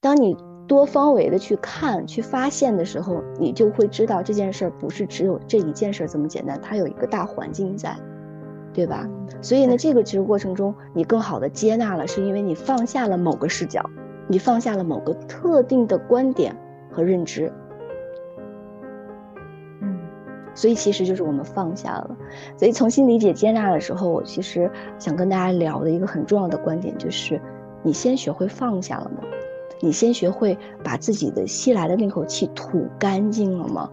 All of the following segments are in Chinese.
当你多方位的去看、去发现的时候，你就会知道这件事儿不是只有这一件事儿这么简单，它有一个大环境在，对吧？所以呢，这个其实过程中，你更好的接纳了，是因为你放下了某个视角，你放下了某个特定的观点和认知。嗯，所以其实就是我们放下了。所以重新理解接纳的时候，我其实想跟大家聊的一个很重要的观点就是，你先学会放下了吗？你先学会把自己的吸来的那口气吐干净了吗？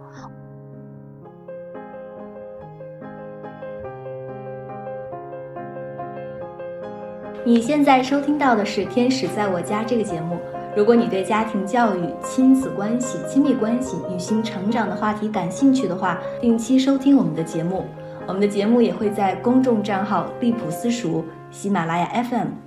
你现在收听到的是《天使在我家》这个节目。如果你对家庭教育、亲子关系、亲密关系、女性成长的话题感兴趣的话，定期收听我们的节目。我们的节目也会在公众账号“利普私塾”、喜马拉雅 FM。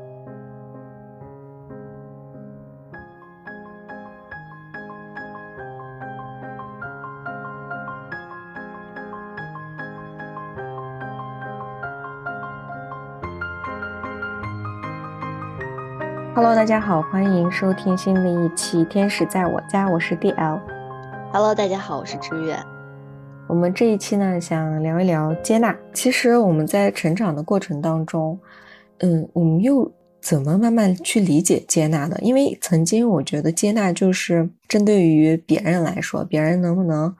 Hello，大家好，欢迎收听新的一期《天使在我家》，我是 DL。Hello，大家好，我是知月。我们这一期呢，想聊一聊接纳。其实我们在成长的过程当中，嗯，我们又怎么慢慢去理解接纳的？因为曾经我觉得接纳就是针对于别人来说，别人能不能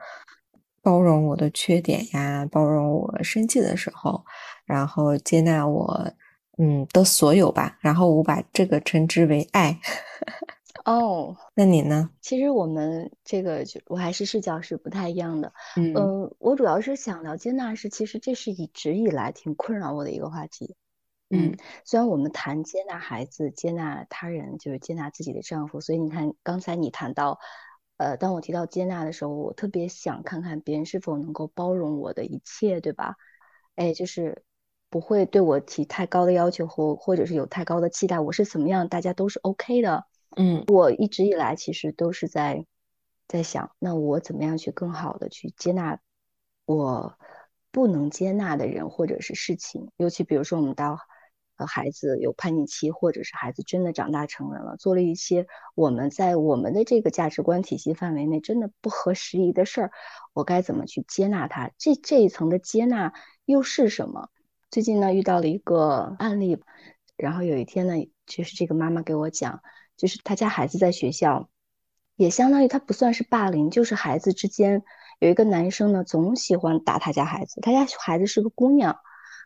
包容我的缺点呀，包容我生气的时候，然后接纳我。嗯，的所有吧，然后我把这个称之为爱。哦，那你呢？其实我们这个就我还是视角是不太一样的。嗯，我主要是想聊接纳，是其实这是一直以来挺困扰我的一个话题。嗯，虽然我们谈接纳孩子、接纳他人，就是接纳自己的丈夫，所以你看刚才你谈到，呃，当我提到接纳的时候，我特别想看看别人是否能够包容我的一切，对吧？哎，就是。不会对我提太高的要求或或者是有太高的期待，我是怎么样，大家都是 OK 的。嗯，我一直以来其实都是在在想，那我怎么样去更好的去接纳我不能接纳的人或者是事情，尤其比如说我们到呃孩子有叛逆期，或者是孩子真的长大成人了，做了一些我们在我们的这个价值观体系范围内真的不合时宜的事儿，我该怎么去接纳他？这这一层的接纳又是什么？最近呢遇到了一个案例，然后有一天呢，就是这个妈妈给我讲，就是他家孩子在学校，也相当于他不算是霸凌，就是孩子之间有一个男生呢，总喜欢打他家孩子，他家孩子是个姑娘，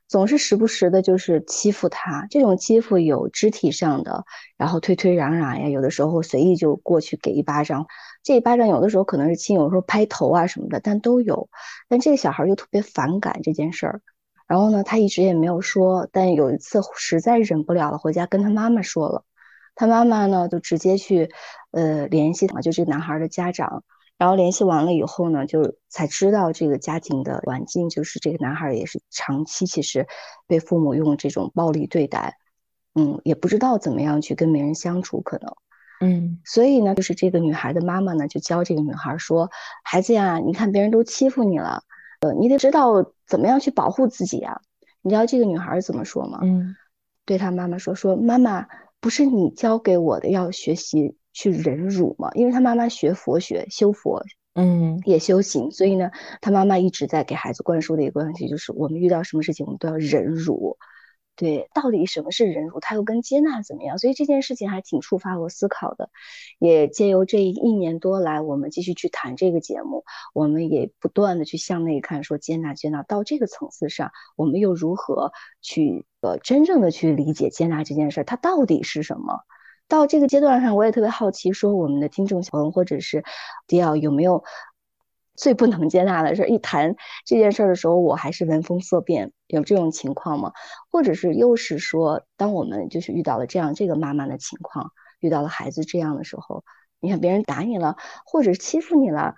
总是时不时的就是欺负他，这种欺负有肢体上的，然后推推攘攘呀，有的时候随意就过去给一巴掌，这一巴掌有的时候可能是亲，有时候拍头啊什么的，但都有，但这个小孩就特别反感这件事儿。然后呢，他一直也没有说，但有一次实在忍不了了，回家跟他妈妈说了。他妈妈呢，就直接去，呃，联系就这个男孩的家长。然后联系完了以后呢，就才知道这个家庭的环境，就是这个男孩也是长期其实被父母用这种暴力对待，嗯，也不知道怎么样去跟别人相处，可能，嗯，所以呢，就是这个女孩的妈妈呢，就教这个女孩说：“孩子呀，你看别人都欺负你了。”呃，你得知道怎么样去保护自己啊？你知道这个女孩怎么说吗？嗯，对她妈妈说：“说妈妈，不是你教给我的要学习去忍辱吗？因为她妈妈学佛学修佛，嗯，也修行，所以呢，她妈妈一直在给孩子灌输的一个问题就是：我们遇到什么事情，我们都要忍辱。”对，到底什么是忍辱？它又跟接纳怎么样？所以这件事情还挺触发我思考的。也借由这一年多来，我们继续去谈这个节目，我们也不断的去向内看，说接纳接纳到这个层次上，我们又如何去呃真正的去理解接纳这件事儿？它到底是什么？到这个阶段上，我也特别好奇，说我们的听众朋友或者是迪奥有没有？最不能接纳的事，一谈这件事的时候，我还是闻风色变，有这种情况吗？或者是又是说，当我们就是遇到了这样这个妈妈的情况，遇到了孩子这样的时候，你看别人打你了，或者欺负你了，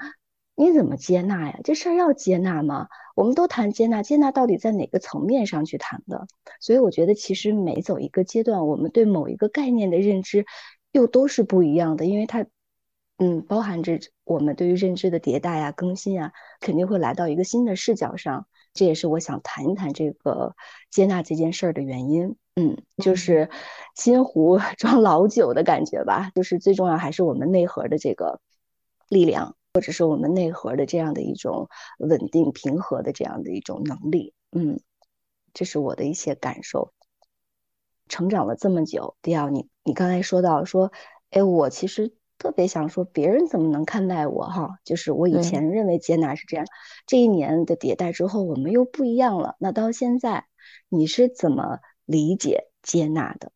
你怎么接纳呀？这事儿要接纳吗？我们都谈接纳，接纳到底在哪个层面上去谈的？所以我觉得，其实每走一个阶段，我们对某一个概念的认知又都是不一样的，因为它，嗯，包含着我们对于认知的迭代呀、更新啊，肯定会来到一个新的视角上。这也是我想谈一谈这个接纳这件事儿的原因。嗯，就是新壶 装老酒的感觉吧。就是最重要还是我们内核的这个力量。或者是我们内核的这样的一种稳定平和的这样的一种能力，嗯，这是我的一些感受。成长了这么久，迪奥，你你刚才说到说，哎，我其实特别想说，别人怎么能看待我哈？就是我以前认为接纳是这样，这一年的迭代之后，我们又不一样了。那到现在，你是怎么理解接纳的？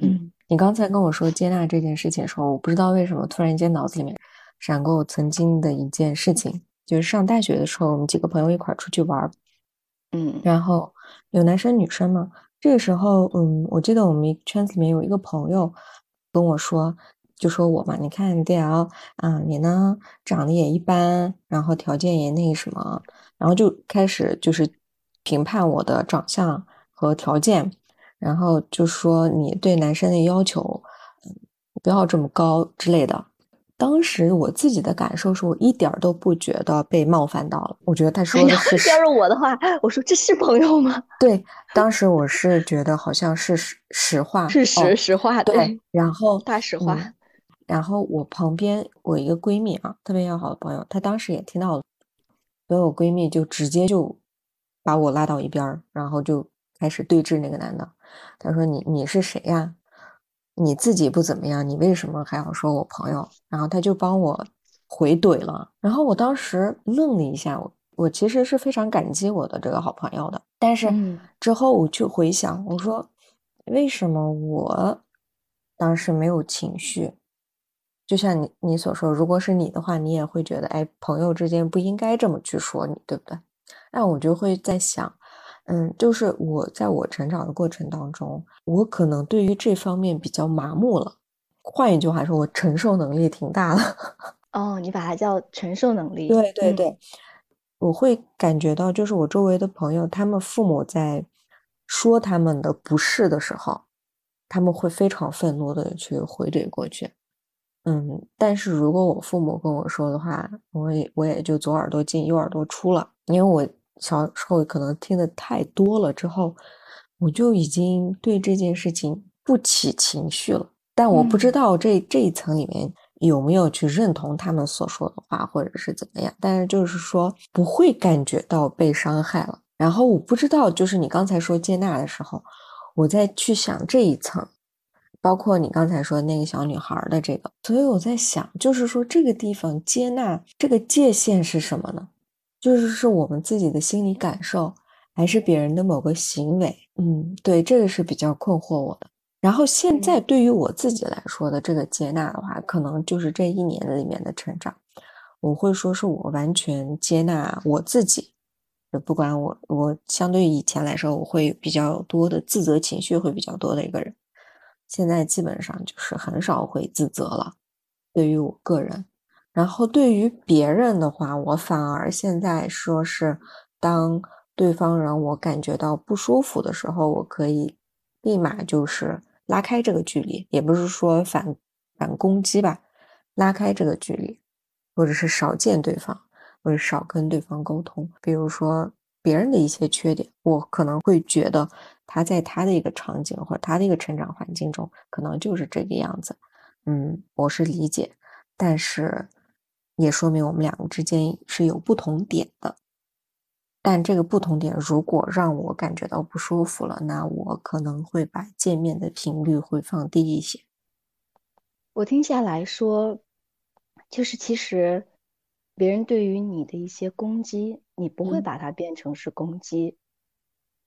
嗯，你刚才跟我说接纳这件事情的时候，我不知道为什么突然间脑子里面。闪过我曾经的一件事情，就是上大学的时候，我们几个朋友一块儿出去玩儿，嗯，然后有男生女生嘛。这个时候，嗯，我记得我们圈子里面有一个朋友跟我说，就说我嘛，你看 D L 啊，你呢长得也一般，然后条件也那什么，然后就开始就是评判我的长相和条件，然后就说你对男生的要求，嗯，不要这么高之类的。当时我自己的感受是我一点都不觉得被冒犯到了，我觉得他说的是。要是我的话，我说这是朋友吗？对，当时我是觉得好像是实实话，是实实话，对。然后大实话。然后我旁边我一个闺蜜啊，特别要好的朋友，她当时也听到了，所以我闺蜜就直接就把我拉到一边儿，然后就开始对峙那个男的。她说：“你你是谁呀？”你自己不怎么样，你为什么还要说我朋友？然后他就帮我回怼了。然后我当时愣了一下，我我其实是非常感激我的这个好朋友的。但是之后我去回想，我说为什么我当时没有情绪？就像你你所说，如果是你的话，你也会觉得，哎，朋友之间不应该这么去说你，对不对？那我就会在想。嗯，就是我在我成长的过程当中，我可能对于这方面比较麻木了。换一句话说，我承受能力挺大的。哦，你把它叫承受能力。对对对，我会感觉到，就是我周围的朋友，他们父母在说他们的不是的时候，他们会非常愤怒的去回怼过去。嗯，但是如果我父母跟我说的话，我也我也就左耳朵进右耳朵出了，因为我。小时候可能听的太多了，之后我就已经对这件事情不起情绪了。但我不知道这这一层里面有没有去认同他们所说的话，或者是怎么样。但是就是说不会感觉到被伤害了。然后我不知道，就是你刚才说接纳的时候，我在去想这一层，包括你刚才说那个小女孩的这个，所以我在想，就是说这个地方接纳这个界限是什么呢？就是是我们自己的心理感受，还是别人的某个行为？嗯，对，这个是比较困惑我的。然后现在对于我自己来说的这个接纳的话，可能就是这一年里面的成长，我会说是我完全接纳我自己。就不管我，我相对于以前来说，我会比较多的自责情绪会比较多的一个人，现在基本上就是很少会自责了。对于我个人。然后对于别人的话，我反而现在说是，当对方让我感觉到不舒服的时候，我可以立马就是拉开这个距离，也不是说反反攻击吧，拉开这个距离，或者是少见对方，或者少跟对方沟通。比如说别人的一些缺点，我可能会觉得他在他的一个场景或者他的一个成长环境中，可能就是这个样子。嗯，我是理解，但是。也说明我们两个之间是有不同点的，但这个不同点如果让我感觉到不舒服了，那我可能会把见面的频率会放低一些。我听下来说，就是其实别人对于你的一些攻击，你不会把它变成是攻击，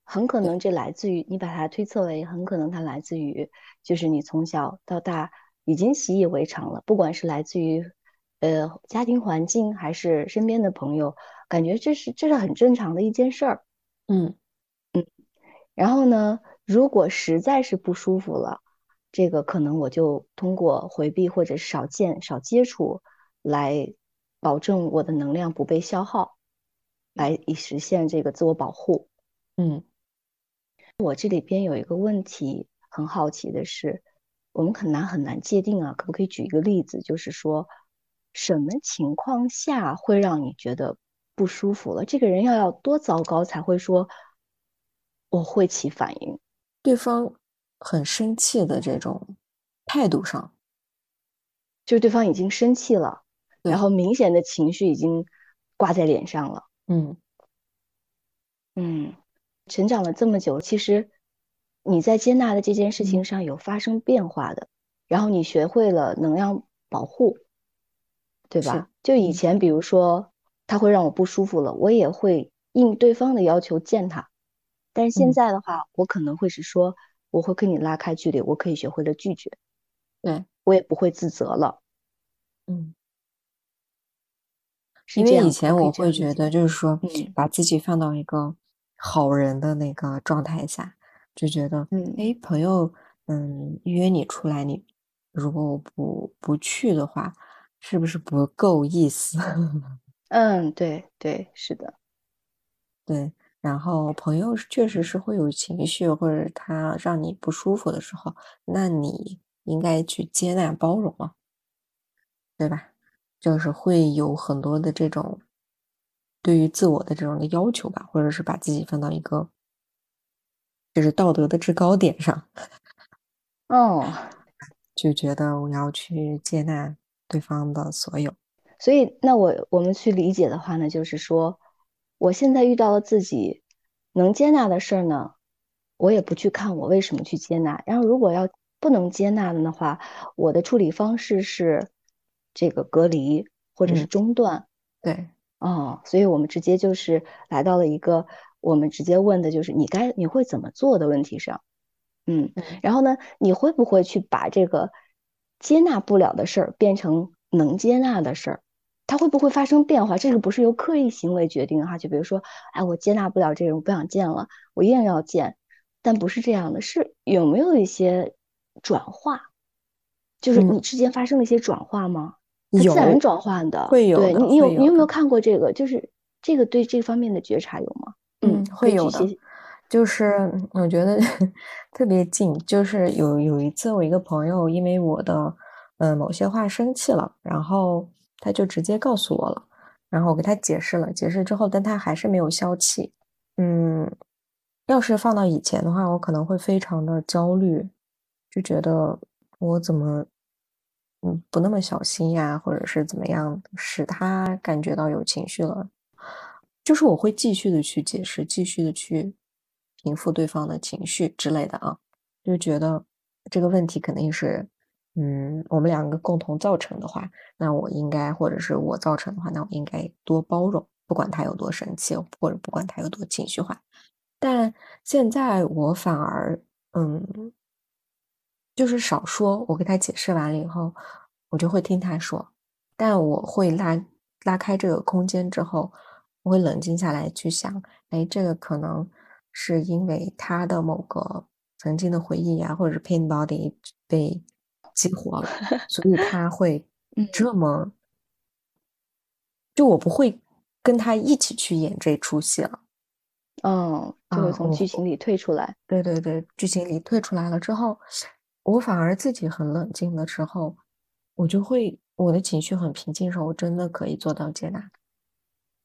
很可能这来自于你把它推测为，很可能它来自于就是你从小到大已经习以为常了，不管是来自于。呃，家庭环境还是身边的朋友，感觉这是这是很正常的一件事儿。嗯嗯，然后呢，如果实在是不舒服了，这个可能我就通过回避或者少见少接触来保证我的能量不被消耗，来以实现这个自我保护。嗯，我这里边有一个问题，很好奇的是，我们很难很难界定啊，可不可以举一个例子，就是说，什么情况下会让你觉得不舒服了？这个人要要多糟糕才会说我会起反应？对方很生气的这种态度上，就是对方已经生气了，然后明显的情绪已经挂在脸上了。嗯嗯，成长了这么久，其实你在接纳的这件事情上有发生变化的，然后你学会了能量保护，对吧？就以前，比如说他会让我不舒服了，我也会应对方的要求见他。但是现在的话，我可能会是说，我会跟你拉开距离，我可以学会了拒绝，对我也不会自责了。嗯。因为以前我会觉得，就是说嗯把自己放到一个好人的那个状态下，就觉得，嗯哎，朋友，嗯，约你出来，你如果我不不去的话，是不是不够意思？嗯，对对，是的，对，然后朋友确实是会有情绪，或者他让你不舒服的时候，那你应该去接纳包容了，对吧？就是会有很多的这种对于自我的这种的要求吧，或者是把自己放到一个就是道德的制高点上，哦，就觉得我要去接纳对方的所有。所以那我我们去理解的话呢，就是说，我现在遇到了自己能接纳的事儿呢，我也不去看我为什么去接纳。然后如果要不能接纳的话，我的处理方式是这个隔离或者是嗯中断。对，哦，所以我们直接就是来到了一个我们直接问的就是你该你会怎么做的问题上。嗯，嗯然后呢，你会不会去把这个接纳不了的事儿变成能接纳的事儿？它会不会发生变化？这个不是由刻意行为决定的哈。就比如说，哎，我接纳不了这个人，我不想见了，我硬要见，但不是这样的，是有没有一些转化？就是嗯你之间发生了一些转化吗？它自然转换的，会有你，你有有你有没有看过这个？就是这个对这方面的觉察有吗？嗯，会有的就是我觉得 特别近，就是有有一次我一个朋友因为我的呃某些话生气了，然后他就直接告诉我了，然后我给他解释了，解释之后，但他还是没有消气。嗯，要是放到以前的话，我可能会非常的焦虑，就觉得我怎么嗯不那么小心呀，或者是怎么样，使他感觉到有情绪了。就是我会继续的去解释，继续的去平复对方的情绪之类的啊，就觉得这个问题肯定是，嗯，我们两个共同造成的话，那我应该或者是我造成的话，那我应该多包容，不管他有多生气，或者不管他有多情绪化。但现在我反而，嗯，就是少说，我跟他解释完了以后，我就会听他说，但我会拉拉开这个空间之后。我会冷静下来去想，哎，这个可能是因为他的某个曾经的回忆呀、或者是 pain body 被激活了，所以他会 嗯这么，就我不会跟他一起去演这出戏了。嗯，就会从剧情里退出来。对对对，剧情里退出来了之后，我反而自己很冷静的时候，我就会我的情绪很平静的时候，我真的可以做到接纳。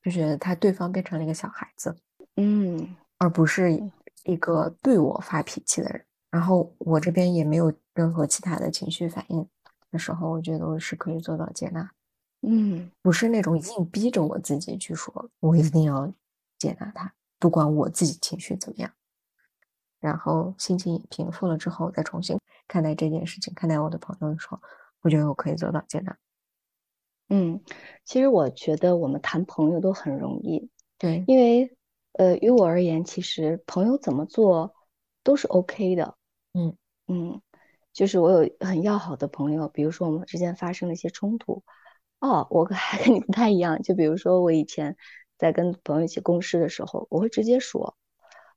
就觉得他对方变成了一个小孩子，嗯而不是一个对我发脾气的人。然后我这边也没有任何其他的情绪反应的时候，我觉得我是可以做到接纳，嗯不是那种硬逼着我自己去说，我一定要接纳他，不管我自己情绪怎么样。然后心情平复了之后，再重新看待这件事情，看待我的朋友的时候，我觉得我可以做到接纳。嗯，其实我觉得我们谈朋友都很容易，对，因为呃，于我而言，其实朋友怎么做都是 OK 的。嗯嗯，就是我有很要好的朋友，比如说我们之间发生了一些冲突，哦，我 还跟你不太一样。就比如说我以前在跟朋友一起共事的时候，我会直接说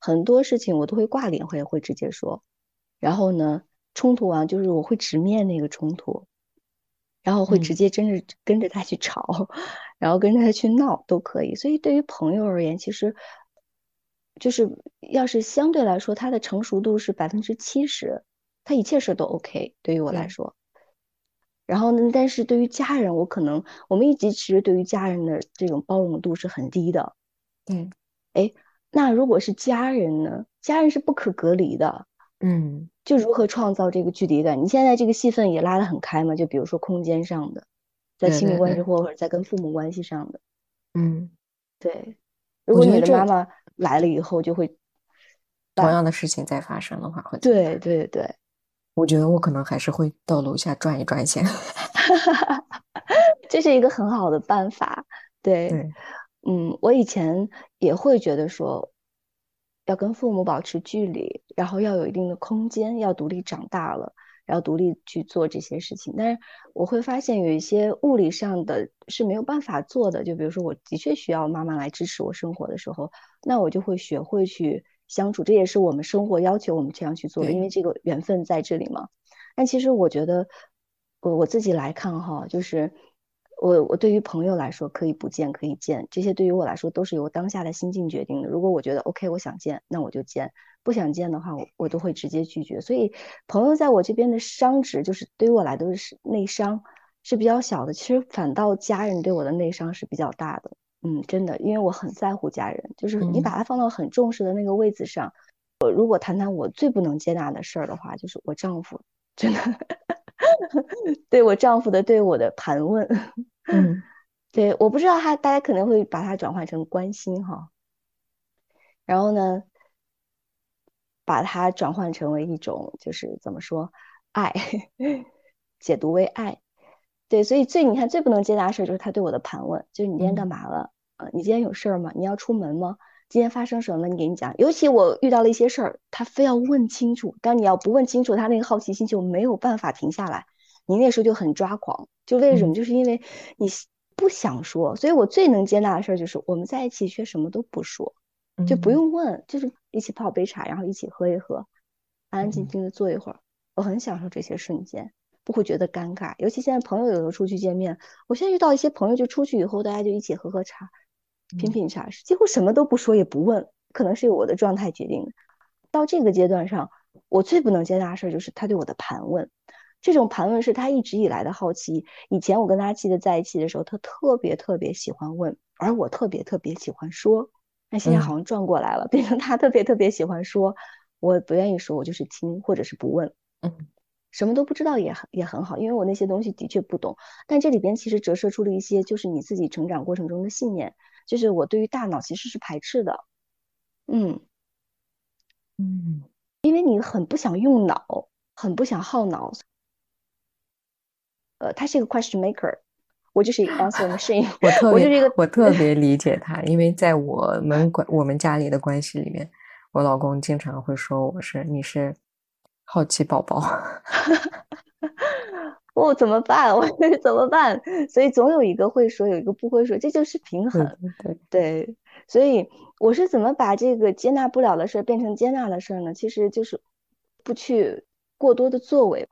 很多事情，我都会挂脸，会会直接说。然后呢，冲突完就是我会直面那个冲突。然后会直嗯接真是跟着他去吵，然后跟着他去闹都可以。所以对于朋友而言，其实就是要是相对来说他的成熟度是百分之七十，他一切事都 OK。对于我来说，然后呢，但是对于家人，我可能我们一直其实对于家人的这种包容度是很低的。嗯，哎，那如果是家人呢？家人是不可隔离的。嗯，就如何创造这个距离感？你现在这个戏份也拉得很开嘛？就比如说空间上的，在亲密关系或者在跟父母关系上的，嗯，对。如果你的妈妈来了以后，就会同样的事情再发生的话，会对对对。我觉得我可能还是会到楼下转一转先，这是一个很好的办法。对，对，嗯，我以前也会觉得说。要跟父母保持距离，然后要有一定的空间，要独立长大了，然后独立去做这些事情。但是我会发现有一些物理上的是没有办法做的，就比如说我的确需要妈妈来支持我生活的时候，那我就会学会去相处。这也是我们生活要求我们这样去做的，因为这个缘分在这里嘛。但其实我觉得，我我自己来看哈，就是。我我对于朋友来说可以不见可以见，这些对于我来说都是由当下的心境决定的。如果我觉得 OK，我想见，那我就见；不想见的话，我我都会直接拒绝。所以朋友在我这边的伤值，就是对于我来都是内伤是比较小的。其实反倒家人对我的内伤是比较大的。嗯，真的，因为我很在乎家人，就是你把他放到很重视的那个位置上。我如果谈谈我最不能接纳的事儿的话，就是我丈夫真的。对我丈夫的对我的盘问，嗯，对，我不知道他，大家可能会把它转换成关心哈，然后呢，把它转换成为一种就是怎么说爱，解读为爱，对，所以最你看最不能接纳的事儿就是他对我的盘问，就是你今天干嘛了？呃，你今天有事儿吗？你要出门吗？今天发生什么了？你给你讲。尤其我遇到了一些事儿，他非要问清楚。但你要不问清楚，他那个好奇心就没有办法停下来。你那时候就很抓狂，就为什么？就是因为你不想说。所以我最能接纳的事儿就是我们在一起却什么都不说，就不用问，就是一起泡杯茶，然后一起喝一喝，安安静静的坐一会儿。我很享受这些瞬间，不会觉得尴尬。尤其现在朋友有时候出去见面，我现在遇到一些朋友就出去以后，大家就一起喝喝茶。品品茶是几乎什么都不说也不问，可能是我的状态决定的。到这个阶段上，我最不能接纳的事就是他对我的盘问。这种盘问是他一直以来的好奇。以前我跟他记得在一起的时候，他特别特别喜欢问，而我特别特别喜欢说。那现在好像转过来了，变成他特别特别喜欢说，我不愿意说，我就是听或者是不问。嗯，什么都不知道也很也很好，因为我那些东西的确不懂。但这里边其实折射出了一些，就是你自己成长过程中的信念。就是我对于大脑其实是排斥的，嗯嗯，因为你很不想用脑，很不想耗脑。呃，他是一个 question maker，我就是一个 answer machine。我特别，我就是一个，我特别理解他，因为在我们关我们家里的关系里面，我老公经常会说我是你是好奇宝宝。我怎么办？我怎么办？所以总有一个会说，有一个不会说，这就是平衡。对对，所以我是怎么把这个接纳不了的事儿变成接纳的事儿呢？其实就是不去过多的作为。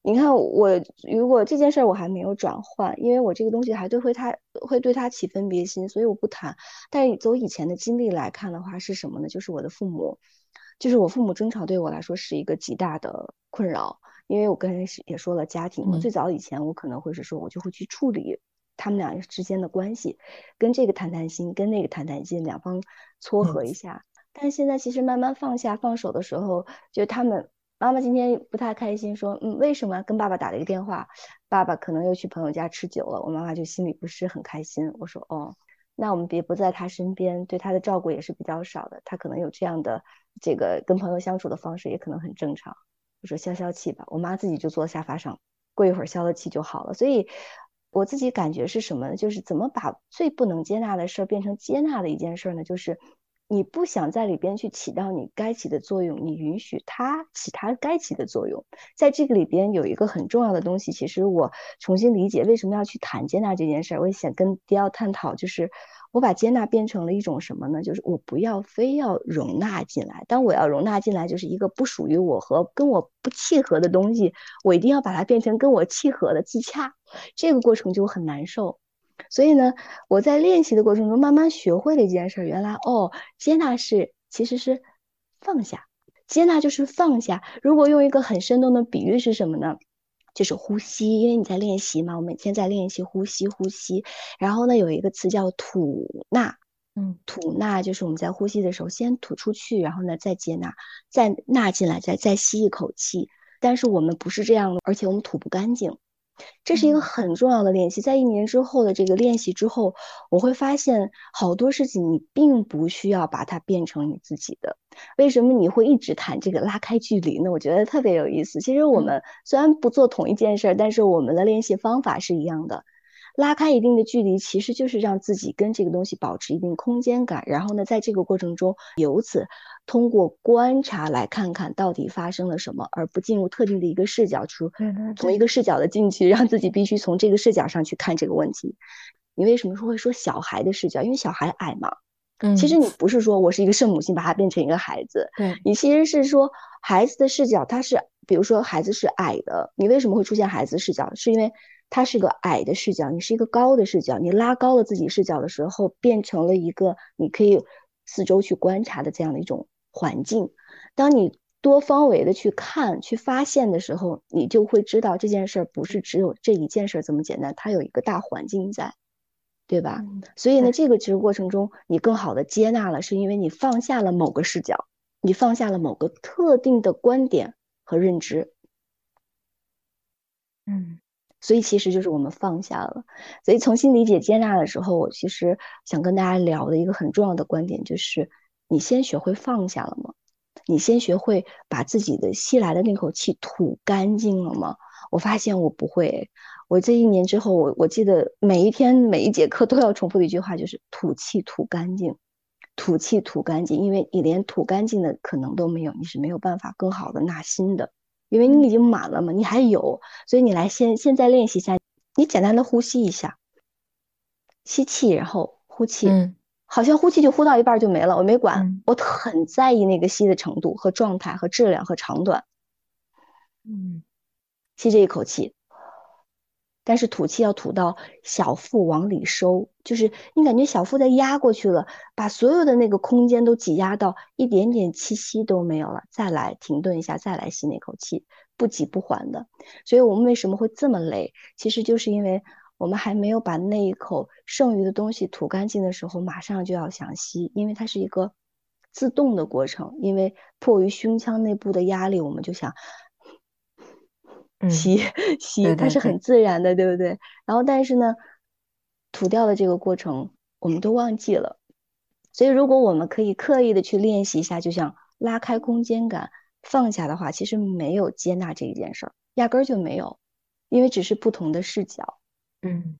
你看，我如果这件事儿我还没有转换，因为我这个东西还对会他会对他起分别心，所以我不谈。但是走以前的经历来看的话，是什么呢？就是我的父母，就是我父母争吵对我来说是一个极大的困扰。因为我跟人也说了家庭，最早以前我可能会是说，我就会去处理他们俩之间的关系，跟这个谈谈心，跟那个谈谈心，两方撮合一下。但是现在其实慢慢放下放手的时候，就他们妈妈今天不太开心，说嗯为什么跟爸爸打了一个电话，爸爸可能又去朋友家吃酒了，我妈妈就心里不是很开心。我说哦，那我们别不在他身边，对他的照顾也是比较少的，他可能有这样的这个跟朋友相处的方式，也可能很正常。我说消消气吧，我妈自己就坐沙发上，过一会儿消了气就好了。所以我自己感觉是什么呢？就是怎么把最不能接纳的事儿变成接纳的一件事儿呢？就是你不想在里边去起到你该起的作用，你允许它起它该起的作用。在这个里边有一个很重要的东西，其实我重新理解为什么要去谈接纳这件事儿，我也想跟迪奥探讨，就是。我把接纳变成了一种什么呢？就是我不要非要容纳进来。当我要容纳进来，就是一个不属于我和跟我不契合的东西，我一定要把它变成跟我契合的自洽。这个过程就很难受。所以呢，我在练习的过程中慢慢学会了一件事，原来哦，接纳是其实是放下，接纳就是放下。如果用一个很生动的比喻是什么呢？就是呼吸，因为你在练习嘛，我每天在练习呼吸，呼吸。然后呢，有一个词叫吐纳，嗯，吐纳就是我们在呼吸的时候先吐出去，然后呢再接纳，再纳进来，再再吸一口气。但是我们不是这样的，而且我们吐不干净。这是一个很重要的练习，在一年之后的这个练习之后，我会发现好多事情你并不需要把它变成你自己的。为什么你会一直谈这个拉开距离呢？我觉得特别有意思。其实我们虽然不做同一件事，但是我们的练习方法是一样的。拉开一定的距离，其实就是让自己跟这个东西保持一定空间感。然后呢，在这个过程中，由此通过观察来看看到底发生了什么，而不进入特定的一个视角，出从一个视角的进去，让自己必须从这个视角上去看这个问题。你为什么说会说小孩的视角？因为小孩矮嘛。嗯，其实你不是说我是一个圣母心把他变成一个孩子，对你其实是说孩子的视角，他是比如说孩子是矮的，你为什么会出现孩子视角？是因为他是个矮的视角，你是一个高的视角，你拉高了自己视角的时候，变成了一个你可以四周去观察的这样的一种环境。当你多方位的去看、去发现的时候，你就会知道这件事儿不是只有这一件事儿这么简单，它有一个大环境在。对吧？所以呢，这个其实过程中，你更好的接纳了，是因为你放下了某个视角，你放下了某个特定的观点和认知。嗯，所以其实就是我们放下了。所以重新理解接纳的时候，我其实想跟大家聊的一个很重要的观点就是：你先学会放下了吗？你先学会把自己的吸来的那口气吐干净了吗？我发现我不会。我这一年之后，我我记得每一天每一节课都要重复的一句话就是吐气吐干净，吐气吐干净，因为你连吐干净的可能都没有，你是没有办法更好的纳新的，因为你已经满了嘛，你还有，所以你来先现在练习一下，你简单的呼吸一下，吸气然后呼气，嗯，好像呼气就呼到一半就没了，我没管，我很在意那个吸的程度和状态和质量和长短，嗯，吸这一口气。但是吐气要吐到小腹往里收，就是你感觉小腹在压过去了，把所有的那个空间都挤压到一点点气息都没有了，再来停顿一下，再来吸那口气，不急不缓的。所以我们为什么会这么累？其实就是因为我们还没有把那一口剩余的东西吐干净的时候，马上就要想吸，因为它是一个自动的过程，因为迫于胸腔内部的压力，我们就想。吸吸，它是很自然的，对不对？然后，但是呢，吐掉的这个过程，我们都忘记了。所以，如果我们可以刻意的去练习一下，就像拉开空间感、放下的话，其实没有接纳这一件事儿，压根儿就没有，因为只是不同的视角，嗯，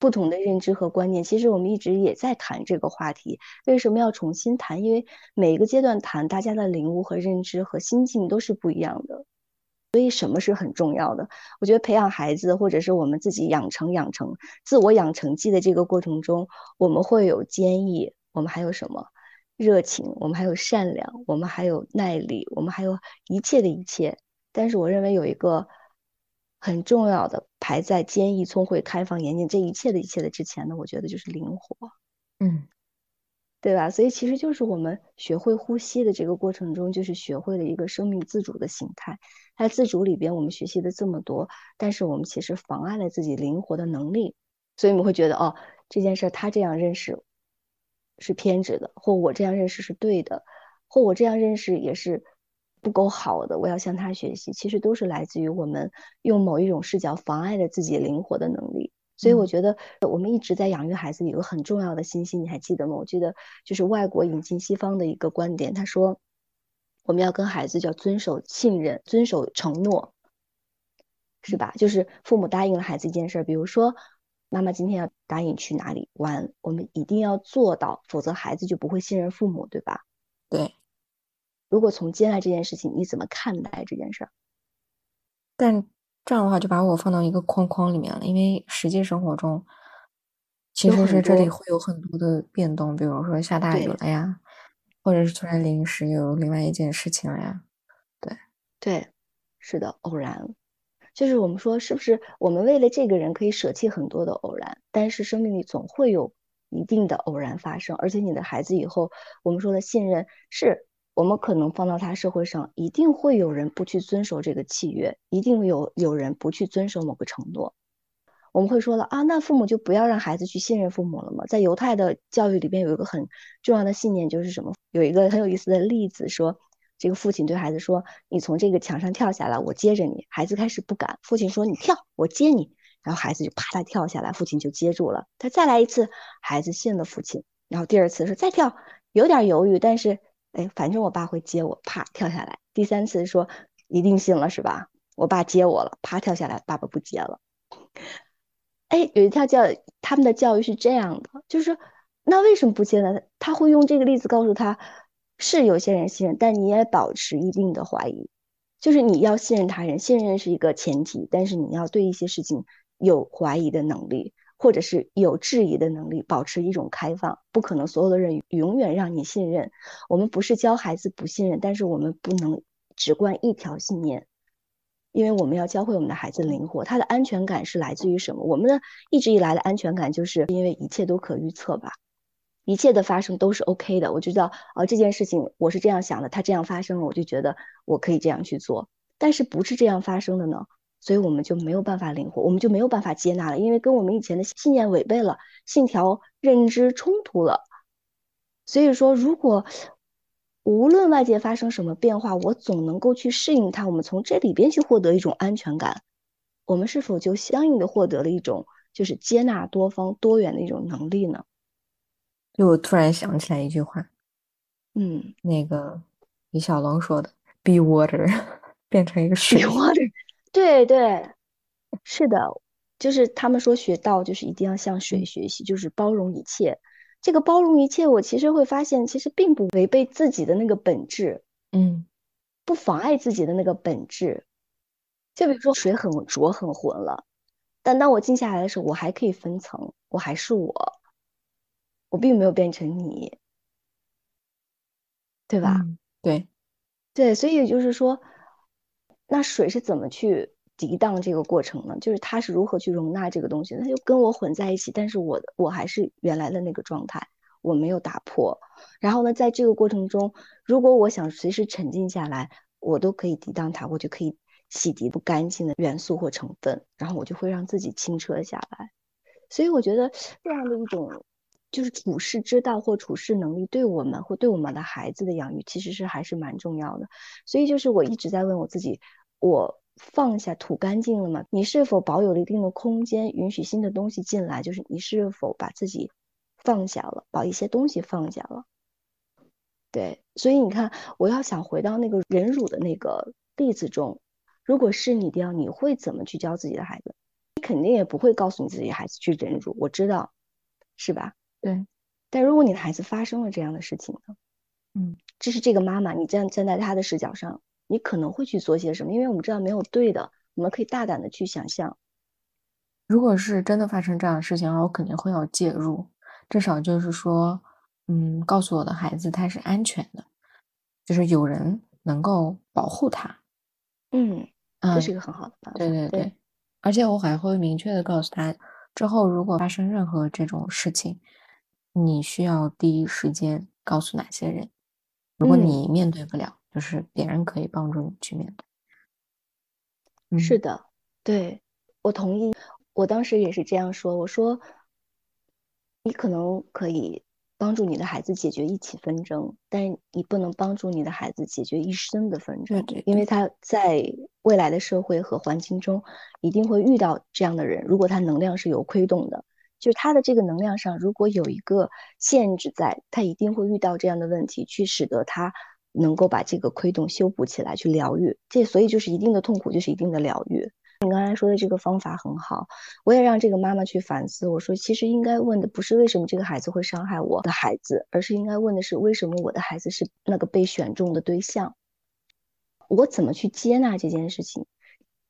不同的认知和观念。其实我们一直也在谈这个话题，为什么要重新谈？因为每一个阶段谈，大家的领悟和认知和心境都是不一样的。所以什么是很重要的？我觉得培养孩子，或者是我们自己养成养成自我养成记的这个过程中，我们会有坚毅，我们还有什么热情，我们还有善良，我们还有耐力，我们还有一切的一切。但是我认为有一个很重要的排在坚毅、聪慧、开放、严谨这一切的一切的之前呢，我觉得就是灵活。嗯。对吧？所以其实就是我们学会呼吸的这个过程中，就是学会了一个生命自主的形态。在自主里边，我们学习的这么多，但是我们其实妨碍了自己灵活的能力。所以我们会觉得，哦，这件事他这样认识是偏执的，或我这样认识是对的，或我这样认识也是不够好的。我要向他学习，其实都是来自于我们用某一种视角妨碍了自己灵活的能力。所以我觉得我们一直在养育孩子，有个很重要的信息，你还记得吗？我记得就是外国引进西方的一个观点，他说我们要跟孩子叫遵守信任、遵守承诺，是吧？就是父母答应了孩子一件事，比如说妈妈今天要答应去哪里玩，我们一定要做到，否则孩子就不会信任父母，对吧？对。如果从接纳这件事情，你怎么看待这件事儿？但。这样的话就把我放到一个框框里面了，因为实际生活中其实是这里会有很多的变动，比如说下大雨了呀，或者是突然临时有另外一件事情了呀。对对，是的，偶然。就是我们说，是不是我们为了这个人可以舍弃很多的偶然，但是生命里总会有一定的偶然发生，而且你的孩子以后，我们说的信任，是我们可能放到他社会上，一定会有人不去遵守这个契约，一定有有人不去遵守某个承诺。我们会说了啊，那父母就不要让孩子去信任父母了吗？在犹太的教育里边有一个很重要的信念，就是什么？有一个很有意思的例子说。这个父亲对孩子说：“你从这个墙上跳下来，我接着你。”孩子开始不敢。父亲说：“你跳，我接你。”然后孩子就啪嗒跳下来，父亲就接住了。他再来一次，孩子信了父亲。然后第二次说再跳，有点犹豫，但是哎，反正我爸会接我，啪跳下来。第三次说一定信了是吧？我爸接我了，啪跳下来，爸爸不接了。哎，有一条教他们的教育是这样的，就是那为什么不接呢？他会用这个例子告诉他。是有些人信任，但你也保持一定的怀疑，就是你要信任他人，信任是一个前提，但是你要对一些事情有怀疑的能力，或者是有质疑的能力，保持一种开放，不可能所有的人永远让你信任。我们不是教孩子不信任，但是我们不能只灌一条信念，因为我们要教会我们的孩子灵活。他的安全感是来自于什么？我们的一直以来的安全感就是因为一切都可预测吧。一切的发生都是 OK 的，我就知道，呃，这件事情我是这样想的，它这样发生了，我就觉得我可以这样去做。但是不是这样发生的呢？所以我们就没有办法灵活，我们就没有办法接纳了，因为跟我们以前的信念违背了，信条认知冲突了。所以说，如果无论外界发生什么变化，我总能够去适应它，我们从这里边去获得一种安全感，我们是否就相应的获得了一种就是接纳多方多元的一种能力呢？就我突然想起来一句话，嗯，那个李小龙说的 “be water”，变成一个水。water，对对，是的，就是他们说学道就是一定要向水学习，就是包容一切。这个包容一切，我其实会发现，其实并不违背自己的那个本质，嗯，不妨碍自己的那个本质。就比如说水很浊很浑了，但当我静下来的时候，我还可以分层，我还是我。我并没有变成你，对吧？对，对，所以就是说，那水是怎么去涤荡这个过程呢？就是它是如何去容纳这个东西？它就跟我混在一起，但是我我还是原来的那个状态，我没有打破。然后呢，在这个过程中，如果我想随时沉静下来，我都可以涤荡它，我就可以洗涤不干净的元素或成分，然后我就会让自己清澈下来。所以我觉得这样的一种。就是处事之道或处事能力，对我们或对我们的孩子的养育，其实是还是蛮重要的。所以就是我一直在问我自己：我放下、吐干净了吗？你是否保有了一定的空间，允许新的东西进来？就是你是否把自己放下了，把一些东西放下了？对，所以你看，我要想回到那个忍辱的那个例子中，如果是你的，你会怎么去教自己的孩子？你肯定也不会告诉你自己孩子去忍辱，我知道，是吧？对，但如果你的孩子发生了这样的事情呢？嗯，这是这个妈妈，你站站在她的视角上，你可能会去做些什么？因为我们知道没有对的，我们可以大胆的去想象。如果是真的发生这样的事情，我肯定会要介入，至少就是说，嗯，告诉我的孩子他是安全的，就是有人能够保护他。嗯，这是一个很好的办法。对对对，而且我还会明确的告诉他，之后如果发生任何这种事情。你需要第一时间告诉哪些人？如果你面对不了，就是别人可以帮助你去面对。是的，对我同意。我当时也是这样说，我说你可能可以帮助你的孩子解决一起纷争，但你不能帮助你的孩子解决一生的纷争，因为他在未来的社会和环境中一定会遇到这样的人。如果他能量是有亏动的。就是他的这个能量上，如果有一个限制在，他一定会遇到这样的问题，去使得他能够把这个亏洞修补起来，去疗愈。这所以就是一定的痛苦，就是一定的疗愈。你刚才说的这个方法很好，我也让这个妈妈去反思。我说，其实应该问的不是为什么这个孩子会伤害我的孩子，而是应该问的是为什么我的孩子是那个被选中的对象，我怎么去接纳这件事情。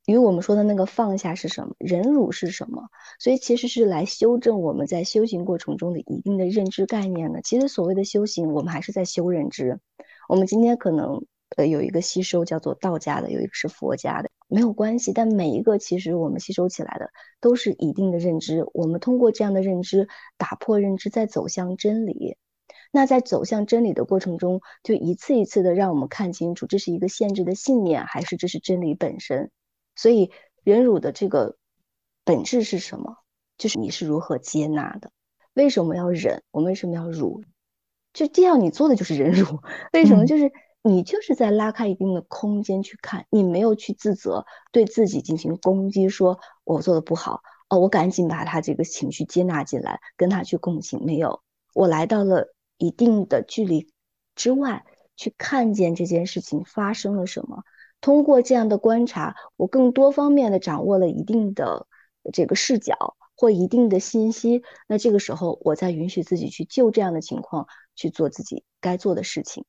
与我们说的那个放下是什么？忍辱是什么？所以其实是来修正我们在修行过程中的一定的认知概念的。其实所谓的修行，我们还是在修认知。我们今天可能呃，有一个吸收叫做道家的，有一个是佛家的，没有关系。但每一个其实我们吸收起来的都是一定的认知，我们通过这样的认知打破认知，再走向真理。那在走向真理的过程中，就一次一次的让我们看清楚，这是一个限制的信念，还是这是真理本身。所以忍辱的这个本质是什么？就是你是如何接纳的？为什么要忍？我为什么要辱？就这样，你做的就是忍辱。为什么？就是。你就是在拉开一定的空间去看，你没有去自责，对自己进行攻击，说我做的不好哦，我赶紧把他这个情绪接纳进来，跟他去共情。没有，我来到了一定的距离之外，去看见这件事情发生了什么。通过这样的观察，我更多方面的掌握了一定的这个视角或一定的信息。那这个时候，我再允许自己去就这样的情况去做自己该做的事情。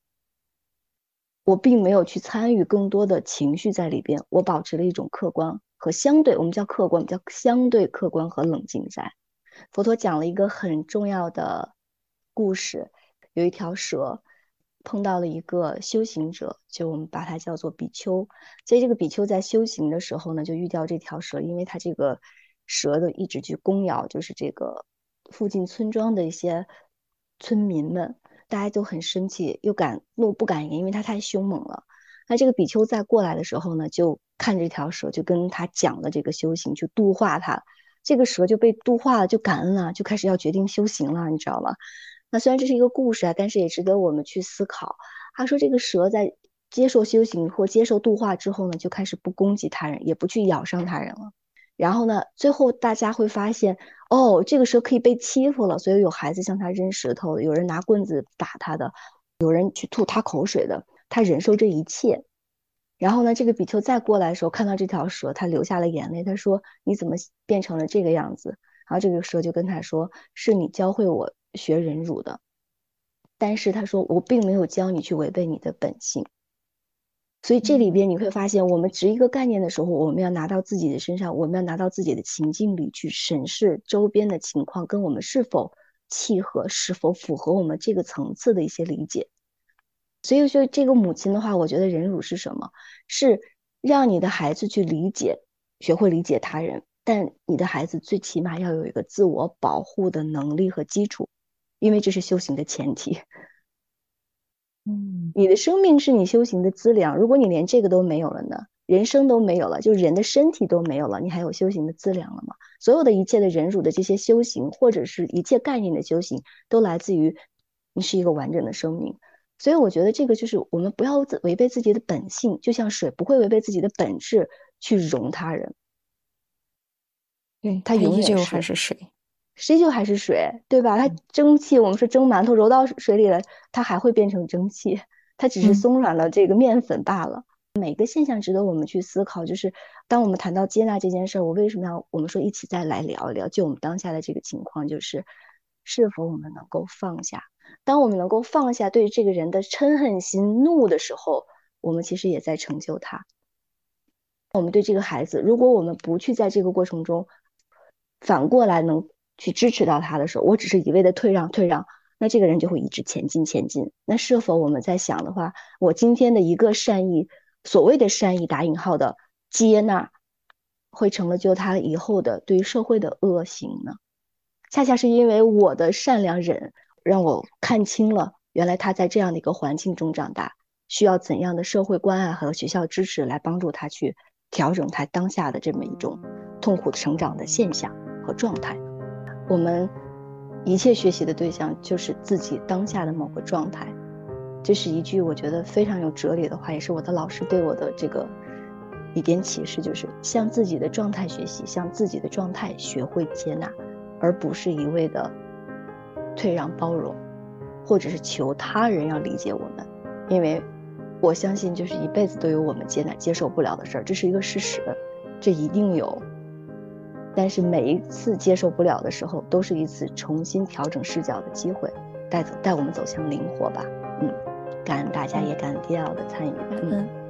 我并没有去参与更多的情绪在里边，我保持了一种客观和相对，我们叫客观，我们叫相对客观和冷静在。佛陀讲了一个很重要的故事，有一条蛇碰到了一个修行者，就我们把它叫做比丘。所以这个比丘在修行的时候呢，就遇到这条蛇，因为他这个蛇的一直去攻咬，就是这个附近村庄的一些村民们。大家都很生气，又敢怒不敢言，因为他太凶猛了。那这个比丘在过来的时候呢，就看这条蛇，就跟他讲了这个修行，去度化他。这个蛇就被度化了，就感恩了，就开始要决定修行了，你知道吗？那虽然这是一个故事啊，但是也值得我们去思考。他说，这个蛇在接受修行或接受度化之后呢，就开始不攻击他人，也不去咬伤他人了。然后呢，最后大家会发现，哦，这个蛇可以被欺负了，所以有孩子向他扔石头，有人拿棍子打他的，有人去吐他口水的，他忍受这一切。然后呢，这个比丘再过来的时候，看到这条蛇，他流下了眼泪，他说：“你怎么变成了这个样子？”然后这个蛇就跟他说：“是你教会我学忍辱的，但是他说我并没有教你去违背你的本性。”所以这里边你会发现，我们执一个概念的时候，我们要拿到自己的身上，我们要拿到自己的情境里去审视周边的情况，跟我们是否契合，是否符合我们这个层次的一些理解。所以说，这个母亲的话，我觉得忍辱是什么？是让你的孩子去理解，学会理解他人，但你的孩子最起码要有一个自我保护的能力和基础，因为这是修行的前提。嗯，你的生命是你修行的资粮。如果你连这个都没有了呢？人生都没有了，就人的身体都没有了，你还有修行的资粮了吗？所有的一切的忍辱的这些修行，或者是一切概念的修行，都来自于你是一个完整的生命。所以我觉得这个就是我们不要违背自己的本性，就像水不会违背自己的本质去容他人。对，它永远还是水。谁就还是水，对吧？它蒸汽，我们说蒸馒头揉到水里了，它还会变成蒸汽，它只是松软了这个面粉罢了。每个现象值得我们去思考，就是当我们谈到接纳这件事儿，我为什么要我们说一起再来聊一聊？就我们当下的这个情况，就是是否我们能够放下？当我们能够放下对这个人的嗔恨心、怒的时候，我们其实也在成就他。我们对这个孩子，如果我们不去在这个过程中反过来能。去支持到他的时候，我只是一味的退让退让，那这个人就会一直前进前进。那是否我们在想的话，我今天的一个善意，所谓的善意打引号的接纳，会成了就他以后的对于社会的恶行呢？恰恰是因为我的善良忍，让我看清了原来他在这样的一个环境中长大，需要怎样的社会关爱和学校支持来帮助他去调整他当下的这么一种痛苦成长的现象和状态。我们一切学习的对象就是自己当下的某个状态，这是一句我觉得非常有哲理的话，也是我的老师对我的这个一点启示，就是向自己的状态学习，向自己的状态学会接纳，而不是一味的退让包容，或者是求他人要理解我们，因为我相信就是一辈子都有我们接纳接受不了的事儿，这是一个事实，这一定有。但是每一次接受不了的时候，都是一次重新调整视角的机会，带走带我们走向灵活吧。嗯，感恩大家，也感恩迪奥的参与。嗯。